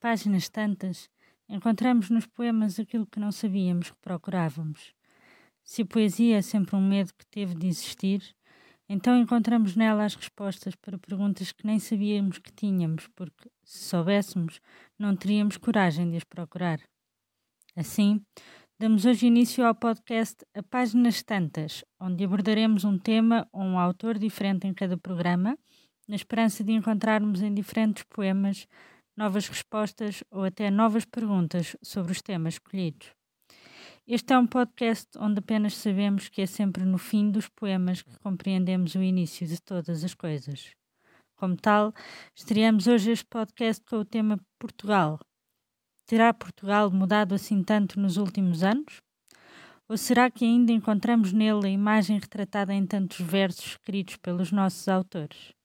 páginas tantas, encontramos nos poemas aquilo que não sabíamos que procurávamos. Se a poesia é sempre um medo que teve de existir, então encontramos nela as respostas para perguntas que nem sabíamos que tínhamos, porque, se soubéssemos, não teríamos coragem de as procurar. Assim, damos hoje início ao podcast A Páginas Tantas, onde abordaremos um tema ou um autor diferente em cada programa, na esperança de encontrarmos em diferentes poemas novas respostas ou até novas perguntas sobre os temas escolhidos. Este é um podcast onde apenas sabemos que é sempre no fim dos poemas que compreendemos o início de todas as coisas. Como tal, estreamos hoje este podcast com o tema Portugal. Terá Portugal mudado assim tanto nos últimos anos? Ou será que ainda encontramos nele a imagem retratada em tantos versos escritos pelos nossos autores?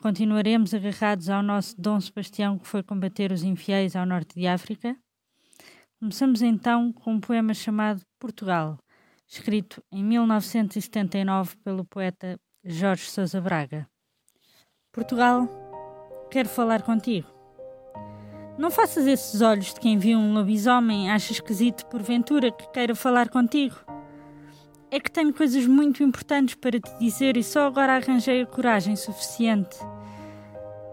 Continuaremos agarrados ao nosso Dom Sebastião que foi combater os infiéis ao norte de África? Começamos então com um poema chamado Portugal, escrito em 1979 pelo poeta Jorge Sousa Braga. Portugal, quero falar contigo. Não faças esses olhos de quem viu um lobisomem acha esquisito porventura que queira falar contigo. É que tenho coisas muito importantes para te dizer e só agora arranjei a coragem suficiente.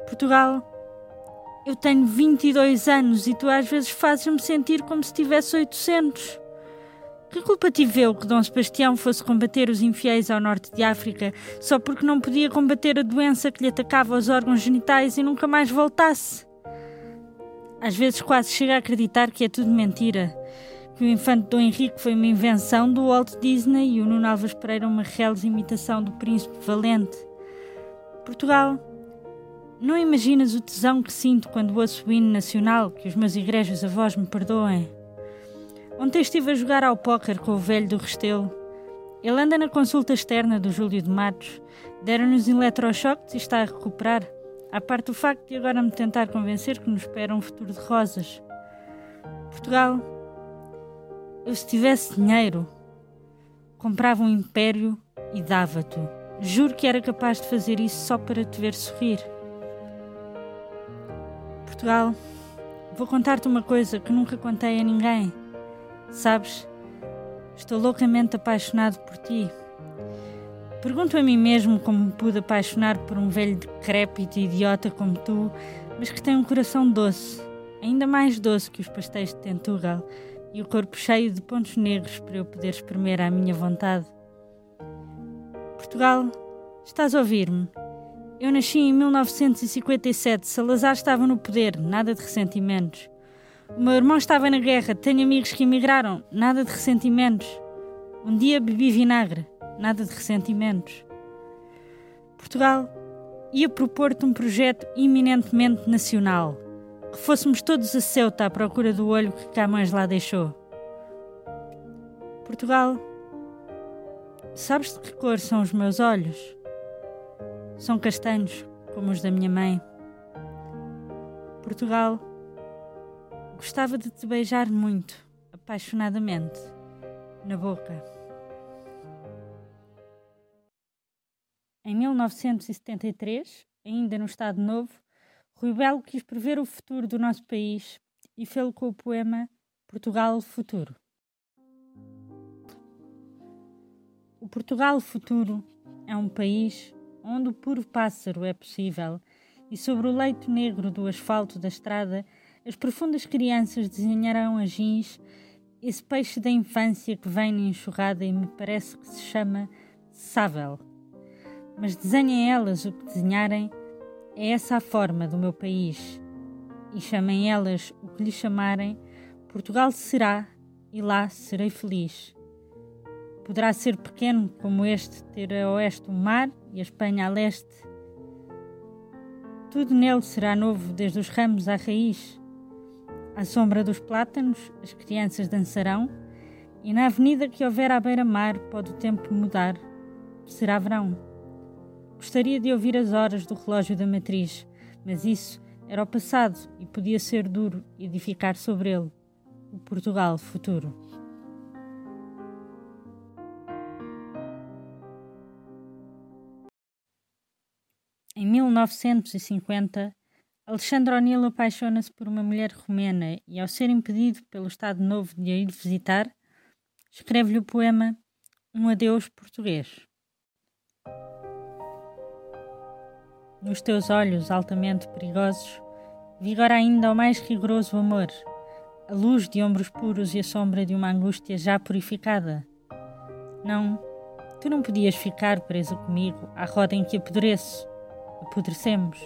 Portugal, eu tenho 22 anos e tu às vezes fazes-me sentir como se tivesse 800. Que culpa tive eu que Dom Sebastião fosse combater os infiéis ao norte de África só porque não podia combater a doença que lhe atacava os órgãos genitais e nunca mais voltasse? Às vezes quase chega a acreditar que é tudo mentira. Que o infante Dom Henrique foi uma invenção do Walt Disney e o Nuno Alves Pereira uma real imitação do príncipe valente. Portugal não imaginas o tesão que sinto quando ouço o hino nacional, que os meus igrejas avós me perdoem. Ontem estive a jogar ao póquer com o velho do Restelo. Ele anda na consulta externa do Júlio de Matos. Deram-nos eletrochoques e está a recuperar. À parte do facto de agora me tentar convencer que nos espera um futuro de rosas. Portugal, eu se tivesse dinheiro, comprava um império e dava-te. Juro que era capaz de fazer isso só para te ver sorrir. Portugal, vou contar-te uma coisa que nunca contei a ninguém. Sabes, estou loucamente apaixonado por ti. Pergunto a mim mesmo como me pude apaixonar por um velho decrépito e idiota como tu, mas que tem um coração doce, ainda mais doce que os pastéis de Tentugal, e o corpo cheio de pontos negros para eu poder espremer à minha vontade. Portugal, estás a ouvir-me? Eu nasci em 1957, Salazar estava no poder, nada de ressentimentos. O meu irmão estava na guerra, tenho amigos que emigraram, nada de ressentimentos. Um dia bebi vinagre, nada de ressentimentos. Portugal ia propor-te um projeto eminentemente nacional. Que fôssemos todos a Ceuta à procura do olho que Camões lá deixou. Portugal, sabes de que cor são os meus olhos? São castanhos, como os da minha mãe. Portugal, gostava de te beijar muito, apaixonadamente, na boca. Em 1973, ainda no Estado Novo, Rui Belo quis prever o futuro do nosso país e fê-lo com o poema Portugal Futuro. O Portugal Futuro é um país onde o puro pássaro é possível, e sobre o leito negro do asfalto da estrada, as profundas crianças desenharão a jeans esse peixe da infância que vem na enxurrada e me parece que se chama sável. Mas desenhem elas o que desenharem, é essa a forma do meu país. E chamem elas o que lhe chamarem, Portugal será e lá serei feliz. Poderá ser pequeno como este, ter a oeste o mar e a Espanha a leste. Tudo nele será novo, desde os ramos à raiz. À sombra dos plátanos, as crianças dançarão, e na avenida que houver à beira-mar pode o tempo mudar, será verão. Gostaria de ouvir as horas do relógio da matriz, mas isso era o passado e podia ser duro edificar sobre ele o Portugal futuro. Em 1950, Alexandre O'Neill apaixona-se por uma mulher romena e, ao ser impedido pelo Estado Novo de a ir visitar, escreve-lhe o poema Um Adeus Português. Nos teus olhos altamente perigosos, vigora ainda o mais rigoroso amor, a luz de ombros puros e a sombra de uma angústia já purificada. Não, tu não podias ficar presa comigo à roda em que apodreço. Apodrecemos.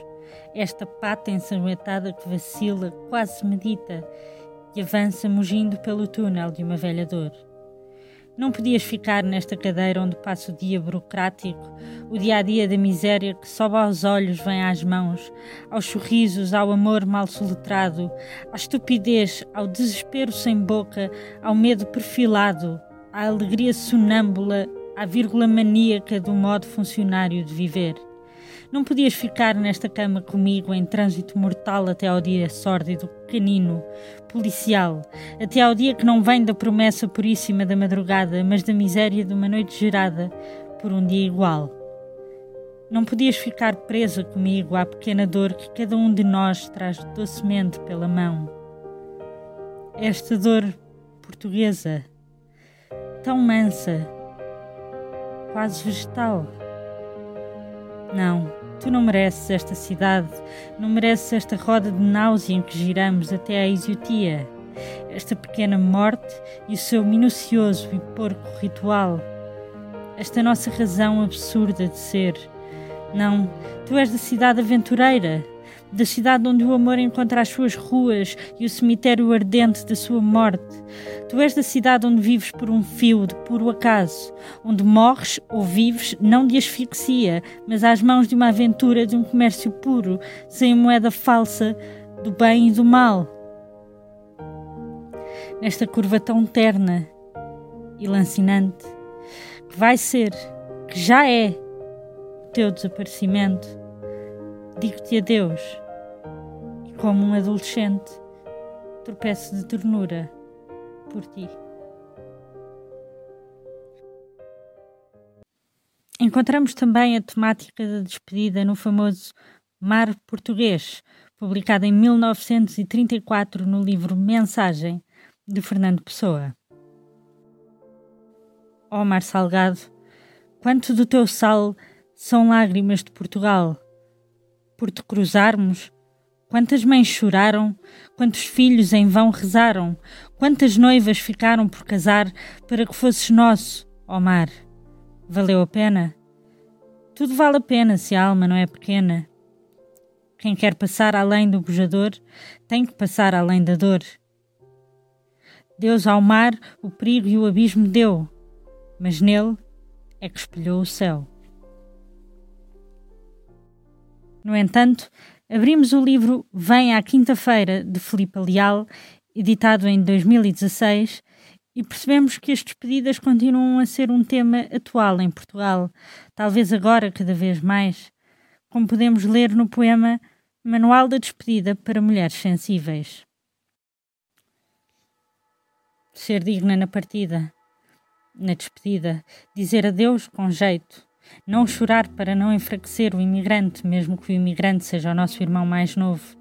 Esta pata ensanguentada que vacila, quase medita, e avança mugindo pelo túnel de uma velha dor. Não podias ficar nesta cadeira onde passa o dia burocrático, o dia a dia da miséria que sobe aos olhos, vem às mãos, aos sorrisos, ao amor mal soletrado, à estupidez, ao desespero sem boca, ao medo perfilado, à alegria sonâmbula, à vírgula maníaca do modo funcionário de viver. Não podias ficar nesta cama comigo em trânsito mortal até ao dia sórdido, canino, policial, até ao dia que não vem da promessa puríssima da madrugada, mas da miséria de uma noite gerada por um dia igual. Não podias ficar presa comigo à pequena dor que cada um de nós traz docemente pela mão. Esta dor portuguesa, tão mansa, quase vegetal. Não, Tu não mereces esta cidade, não mereces esta roda de náusea em que giramos até à exiotia, esta pequena morte e o seu minucioso e porco ritual, esta nossa razão absurda de ser. Não, tu és da cidade aventureira, da cidade onde o amor encontra as suas ruas e o cemitério ardente da sua morte. Tu és da cidade onde vives por um fio de puro acaso, onde morres ou vives não de asfixia, mas às mãos de uma aventura de um comércio puro, sem moeda falsa do bem e do mal. Nesta curva tão terna e lancinante, que vai ser, que já é, o teu desaparecimento digo-te adeus e, como um adolescente, tropeço de ternura por ti. Encontramos também a temática da despedida no famoso Mar Português, publicado em 1934 no livro Mensagem, de Fernando Pessoa. Ó oh, mar salgado, quanto do teu sal são lágrimas de Portugal, por te cruzarmos? Quantas mães choraram, quantos filhos em vão rezaram, quantas noivas ficaram por casar para que fosses nosso, ó mar. Valeu a pena? Tudo vale a pena se a alma não é pequena. Quem quer passar além do bujador tem que passar além da dor. Deus ao mar o perigo e o abismo deu, mas nele é que espelhou o céu. No entanto, abrimos o livro Vem à Quinta-feira, de Filipe Leal, editado em 2016, e percebemos que as despedidas continuam a ser um tema atual em Portugal, talvez agora cada vez mais, como podemos ler no poema Manual da Despedida para Mulheres Sensíveis. Ser digna na partida, na despedida, dizer adeus com jeito, não chorar para não enfraquecer o imigrante, mesmo que o imigrante seja o nosso irmão mais novo.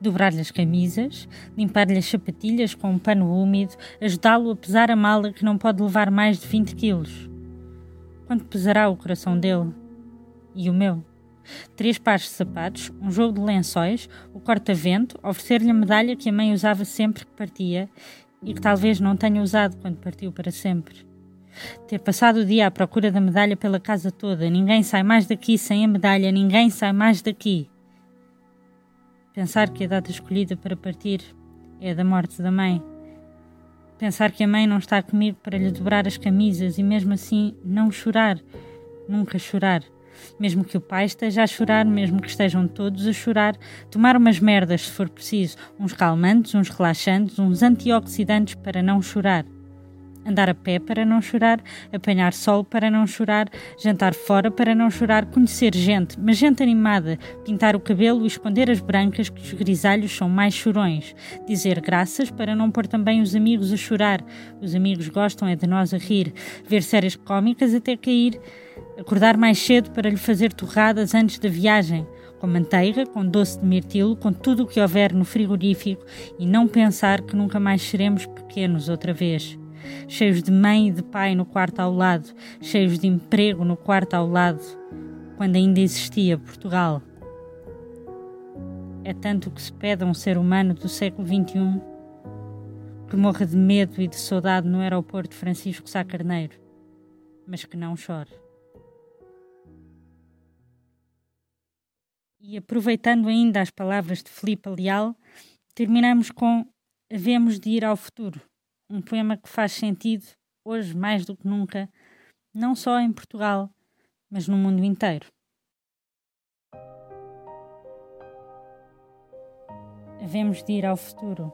Dobrar-lhe as camisas, limpar-lhe as sapatilhas com um pano úmido, ajudá-lo a pesar a mala que não pode levar mais de 20 quilos. Quanto pesará o coração dele? E o meu? Três pares de sapatos, um jogo de lençóis, o corta-vento, oferecer-lhe a medalha que a mãe usava sempre que partia e que talvez não tenha usado quando partiu para sempre. Ter passado o dia à procura da medalha pela casa toda, ninguém sai mais daqui sem a medalha, ninguém sai mais daqui. Pensar que a data escolhida para partir é a da morte da mãe. Pensar que a mãe não está comigo para lhe dobrar as camisas e mesmo assim não chorar, nunca chorar. Mesmo que o pai esteja a chorar, mesmo que estejam todos a chorar, tomar umas merdas se for preciso, uns calmantes, uns relaxantes, uns antioxidantes para não chorar andar a pé para não chorar, apanhar sol para não chorar, jantar fora para não chorar, conhecer gente, mas gente animada, pintar o cabelo e esconder as brancas que os grisalhos são mais chorões, dizer graças para não pôr também os amigos a chorar, os amigos gostam é de nós a rir, ver séries cómicas até cair, acordar mais cedo para lhe fazer torradas antes da viagem, com manteiga, com doce de mirtilo, com tudo o que houver no frigorífico e não pensar que nunca mais seremos pequenos outra vez. Cheios de mãe e de pai no quarto ao lado, cheios de emprego no quarto ao lado, quando ainda existia Portugal. É tanto que se pede a um ser humano do século XXI que morra de medo e de saudade no aeroporto Francisco Sá Carneiro, mas que não chore. E aproveitando ainda as palavras de Filipe Leal, terminamos com Havemos de ir ao futuro, um poema que faz sentido, hoje mais do que nunca, não só em Portugal, mas no mundo inteiro. Havemos de ir ao futuro.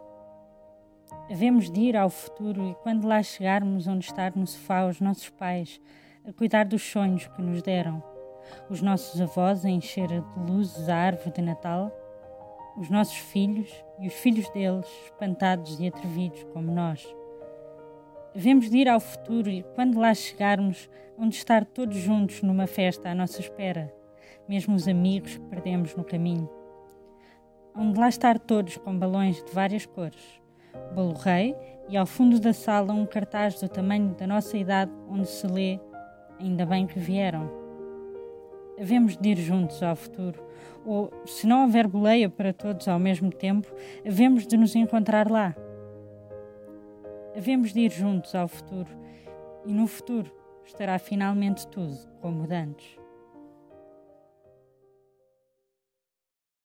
Havemos de ir ao futuro e quando lá chegarmos, onde estar no sofá os nossos pais, a cuidar dos sonhos que nos deram, os nossos avós a encher de luzes a árvore de Natal, os nossos filhos e os filhos deles, espantados e atrevidos como nós. Havemos de ir ao futuro e quando lá chegarmos, onde estar todos juntos numa festa à nossa espera, mesmo os amigos que perdemos no caminho onde lá estar todos com balões de várias cores. Bolo Rei e ao fundo da sala um cartaz do tamanho da nossa idade onde se lê Ainda bem que vieram. Havemos de ir juntos ao futuro, ou, se não houver boleia para todos ao mesmo tempo, havemos de nos encontrar lá. Havemos de ir juntos ao futuro, e no futuro estará finalmente tudo como dantes.